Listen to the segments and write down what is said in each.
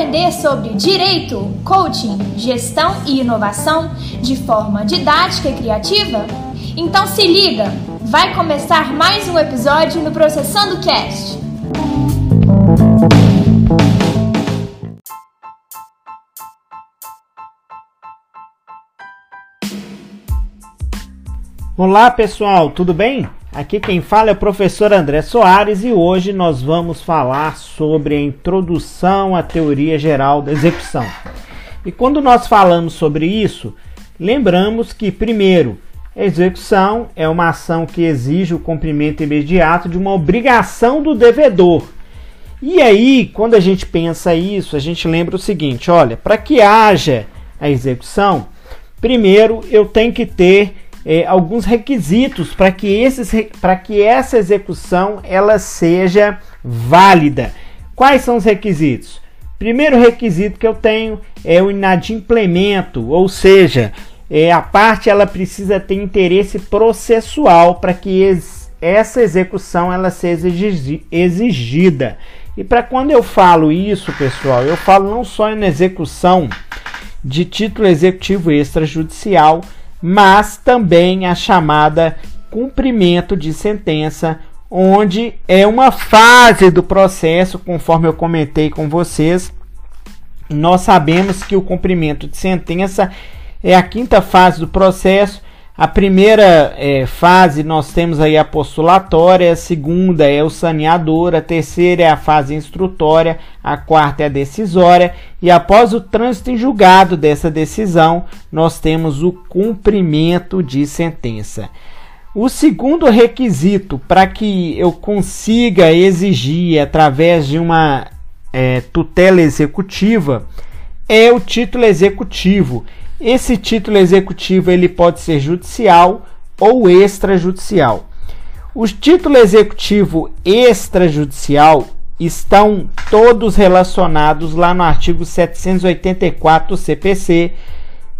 aprender sobre direito, coaching, gestão e inovação de forma didática e criativa? Então se liga, vai começar mais um episódio no Processando Cast. Olá pessoal, tudo bem? Aqui quem fala é o professor André Soares e hoje nós vamos falar sobre a introdução à teoria geral da execução. E quando nós falamos sobre isso, lembramos que, primeiro, a execução é uma ação que exige o cumprimento imediato de uma obrigação do devedor. E aí, quando a gente pensa isso, a gente lembra o seguinte: olha, para que haja a execução, primeiro eu tenho que ter é, alguns requisitos para que, esses, que essa execução ela seja válida. Quais são os requisitos? Primeiro requisito que eu tenho é o inadimplemento, ou seja, é, a parte ela precisa ter interesse processual para que ex, essa execução ela seja exigida. E para quando eu falo isso, pessoal, eu falo não só na execução de título executivo extrajudicial, mas também a chamada cumprimento de sentença, onde é uma fase do processo, conforme eu comentei com vocês. Nós sabemos que o cumprimento de sentença é a quinta fase do processo a primeira é, fase nós temos aí a postulatória, a segunda é o saneador, a terceira é a fase instrutória, a quarta é a decisória e após o trânsito em julgado dessa decisão, nós temos o cumprimento de sentença. O segundo requisito para que eu consiga exigir através de uma é, tutela executiva é o título executivo. Esse título executivo ele pode ser judicial ou extrajudicial. O título executivo extrajudicial estão todos relacionados lá no artigo 784 do CPC.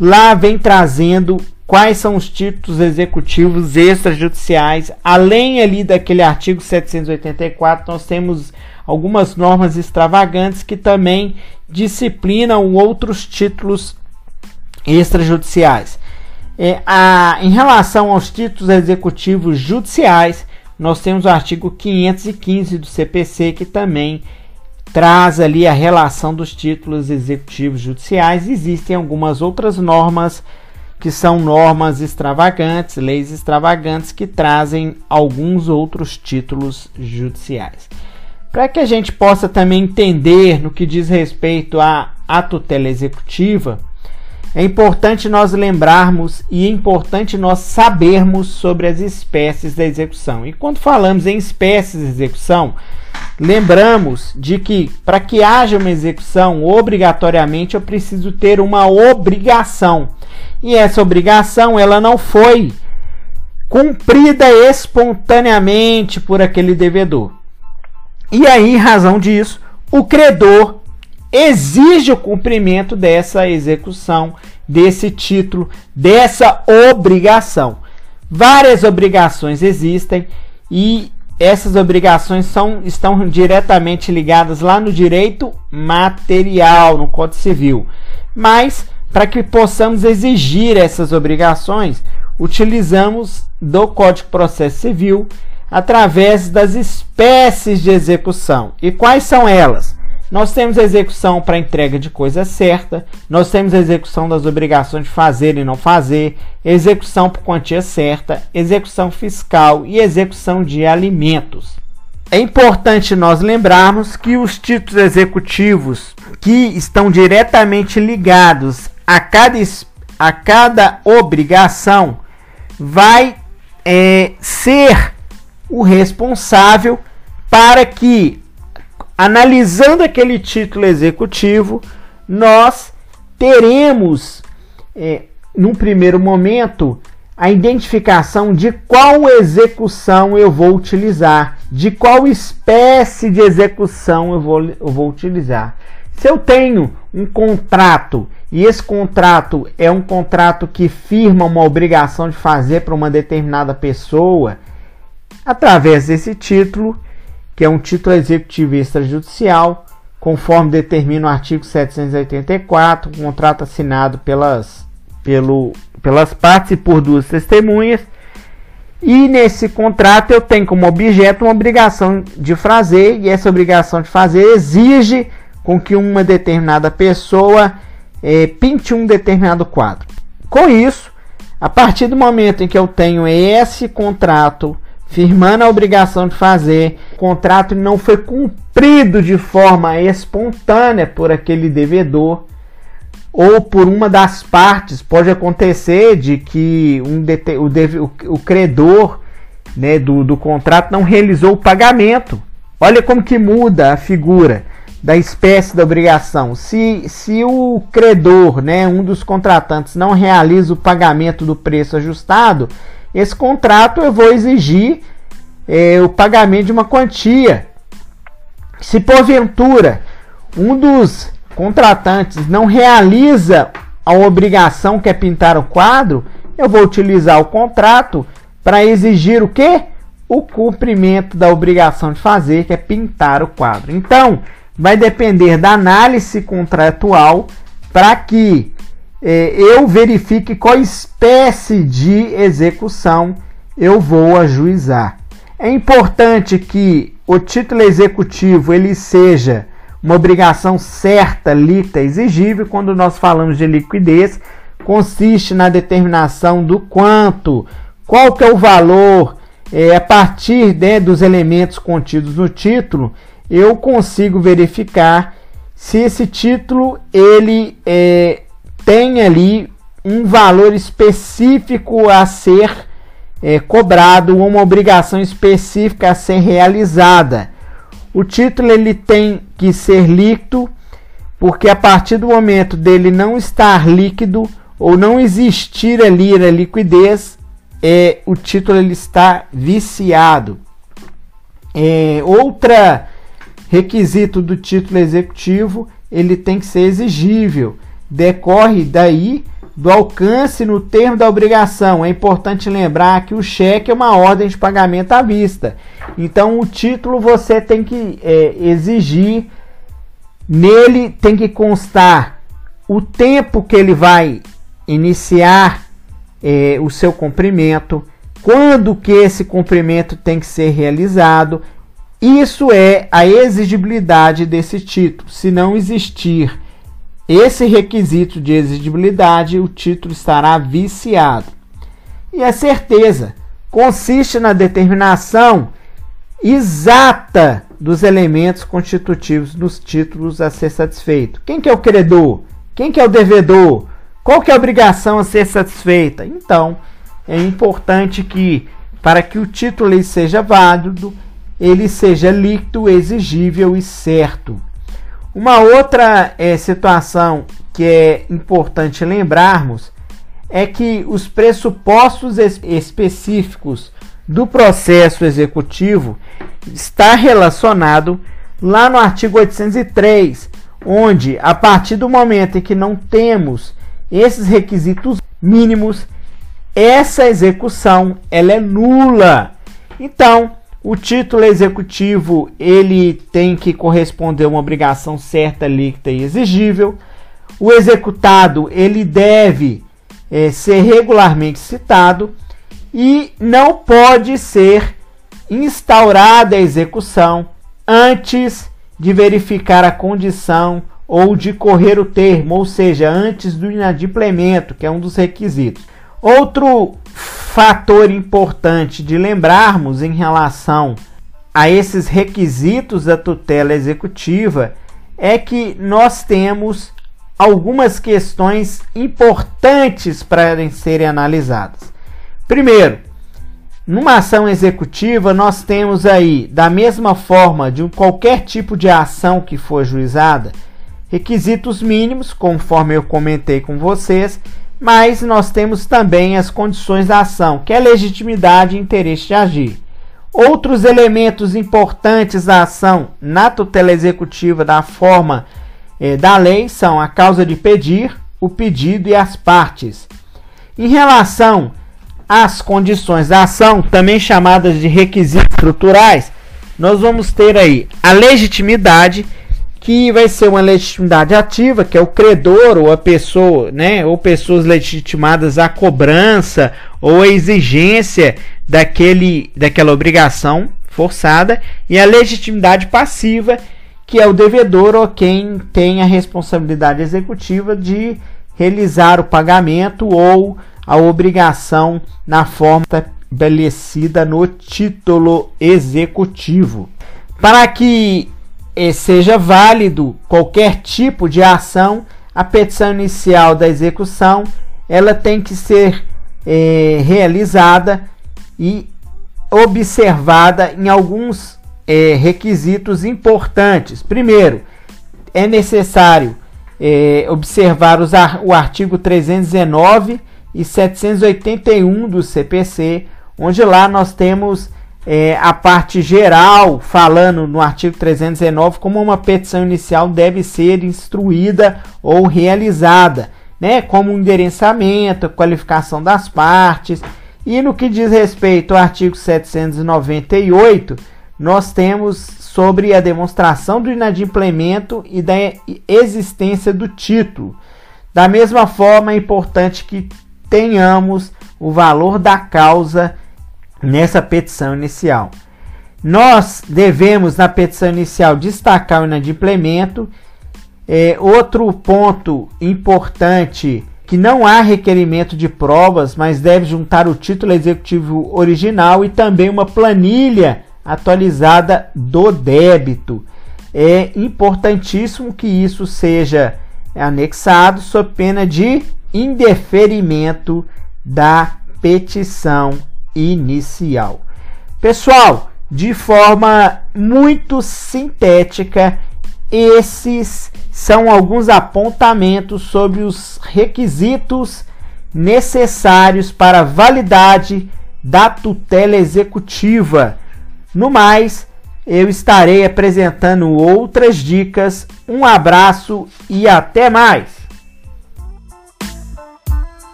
Lá vem trazendo quais são os títulos executivos extrajudiciais. Além ali daquele artigo 784, nós temos algumas normas extravagantes que também disciplinam outros títulos extrajudiciais. É, a, em relação aos títulos executivos judiciais, nós temos o artigo 515 do CPC que também traz ali a relação dos títulos executivos judiciais. Existem algumas outras normas que são normas extravagantes, leis extravagantes que trazem alguns outros títulos judiciais. Para que a gente possa também entender no que diz respeito à, tutela executiva, é importante nós lembrarmos e é importante nós sabermos sobre as espécies da execução. E quando falamos em espécies de execução, lembramos de que para que haja uma execução, obrigatoriamente eu preciso ter uma obrigação. E essa obrigação, ela não foi cumprida espontaneamente por aquele devedor. E aí, em razão disso, o credor exige o cumprimento dessa execução, desse título, dessa obrigação. Várias obrigações existem e essas obrigações são, estão diretamente ligadas lá no direito material, no Código Civil. Mas, para que possamos exigir essas obrigações, utilizamos do Código de Processo Civil através das espécies de execução. E quais são elas? Nós temos a execução para entrega de coisa certa, nós temos a execução das obrigações de fazer e não fazer, execução por quantia certa, execução fiscal e execução de alimentos. É importante nós lembrarmos que os títulos executivos que estão diretamente ligados a cada, a cada obrigação vai é, ser o responsável para que analisando aquele título executivo, nós teremos, é, num primeiro momento, a identificação de qual execução eu vou utilizar, de qual espécie de execução eu vou, eu vou utilizar. Se eu tenho um contrato e esse contrato é um contrato que firma uma obrigação de fazer para uma determinada pessoa, através desse título que é um título executivo extrajudicial, conforme determina o artigo 784, um contrato assinado pelas, pelo, pelas partes e por duas testemunhas. E nesse contrato eu tenho como objeto uma obrigação de fazer, e essa obrigação de fazer exige com que uma determinada pessoa é, pinte um determinado quadro. Com isso, a partir do momento em que eu tenho esse contrato firmando a obrigação de fazer, o contrato não foi cumprido de forma espontânea por aquele devedor ou por uma das partes, pode acontecer de que um o, deve, o, credor né, do, do contrato não realizou o pagamento. Olha como que muda a figura da espécie da obrigação. Se, se o credor, né, um dos contratantes, não realiza o pagamento do preço ajustado, esse contrato eu vou exigir é, o pagamento de uma quantia. Se porventura um dos contratantes não realiza a obrigação que é pintar o quadro, eu vou utilizar o contrato para exigir o que? O cumprimento da obrigação de fazer, que é pintar o quadro. Então, vai depender da análise contratual para que eu verifique qual espécie de execução eu vou ajuizar. É importante que o título executivo ele seja uma obrigação certa, líquida, exigível. Quando nós falamos de liquidez, consiste na determinação do quanto, qual que é o valor, é, a partir né, dos elementos contidos no título, eu consigo verificar se esse título ele é, tem ali um valor específico a ser é, cobrado, uma obrigação específica a ser realizada. O título ele tem que ser líquido, porque a partir do momento dele não estar líquido ou não existir ali a liquidez, é, o título ele está viciado. É, outra requisito do título executivo, ele tem que ser exigível decorre daí do alcance no termo da obrigação. É importante lembrar que o cheque é uma ordem de pagamento à vista. Então, o título você tem que é, exigir, nele tem que constar o tempo que ele vai iniciar é, o seu cumprimento, quando que esse cumprimento tem que ser realizado. Isso é a exigibilidade desse título. Se não existir esse requisito de exigibilidade, o título estará viciado. E a certeza consiste na determinação exata dos elementos constitutivos dos títulos a ser satisfeito. Quem que é o credor? Quem que é o devedor? Qual que é a obrigação a ser satisfeita? Então, é importante que para que o título seja válido, ele seja líquido, exigível e certo. Uma outra é, situação que é importante lembrarmos é que os pressupostos es específicos do processo executivo está relacionado lá no artigo 803, onde a partir do momento em que não temos esses requisitos mínimos, essa execução ela é nula. Então, o título executivo ele tem que corresponder a uma obrigação certa, líquida e exigível. O executado ele deve é, ser regularmente citado e não pode ser instaurada a execução antes de verificar a condição ou de correr o termo, ou seja, antes do inadimplemento, que é um dos requisitos. Outro fator importante de lembrarmos em relação a esses requisitos da tutela executiva é que nós temos algumas questões importantes para serem analisadas. Primeiro, numa ação executiva, nós temos aí, da mesma forma de qualquer tipo de ação que for juizada, requisitos mínimos, conforme eu comentei com vocês, mas nós temos também as condições da ação, que é legitimidade e interesse de agir. Outros elementos importantes da ação na tutela executiva da forma eh, da lei são a causa de pedir, o pedido e as partes. Em relação às condições da ação, também chamadas de requisitos estruturais, nós vamos ter aí a legitimidade, que vai ser uma legitimidade ativa, que é o credor ou a pessoa, né, ou pessoas legitimadas à cobrança ou à exigência daquele, daquela obrigação forçada, e a legitimidade passiva, que é o devedor ou quem tem a responsabilidade executiva de realizar o pagamento ou a obrigação na forma estabelecida no título executivo. Para que seja válido qualquer tipo de ação, a petição inicial da execução ela tem que ser eh, realizada e observada em alguns eh, requisitos importantes. Primeiro, é necessário observar os, o artigo 319 e 781 do CPC, onde lá nós temos é, a parte geral, falando no artigo 319, como uma petição inicial deve ser instruída ou realizada, né, como um endereçamento, qualificação das partes. E no que diz respeito ao artigo 798, nós temos sobre a demonstração do inadimplemento e da existência do título. Da mesma forma, é importante que tenhamos o valor da causa nessa petição inicial. Nós devemos, na petição inicial, destacar o inadimplemento. É, outro ponto importante que não há requerimento de provas, mas deve juntar o título executivo original e também uma planilha atualizada do débito. É importantíssimo que isso seja anexado sob pena de indeferimento da petição inicial. Pessoal, de forma muito sintética, esses são alguns apontamentos sobre os requisitos necessários para a validade da tutela executiva. No mais, eu estarei apresentando outras dicas. Um abraço e até mais!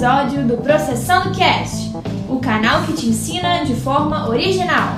Episódio do Processando Cast, o canal que te ensina de forma original.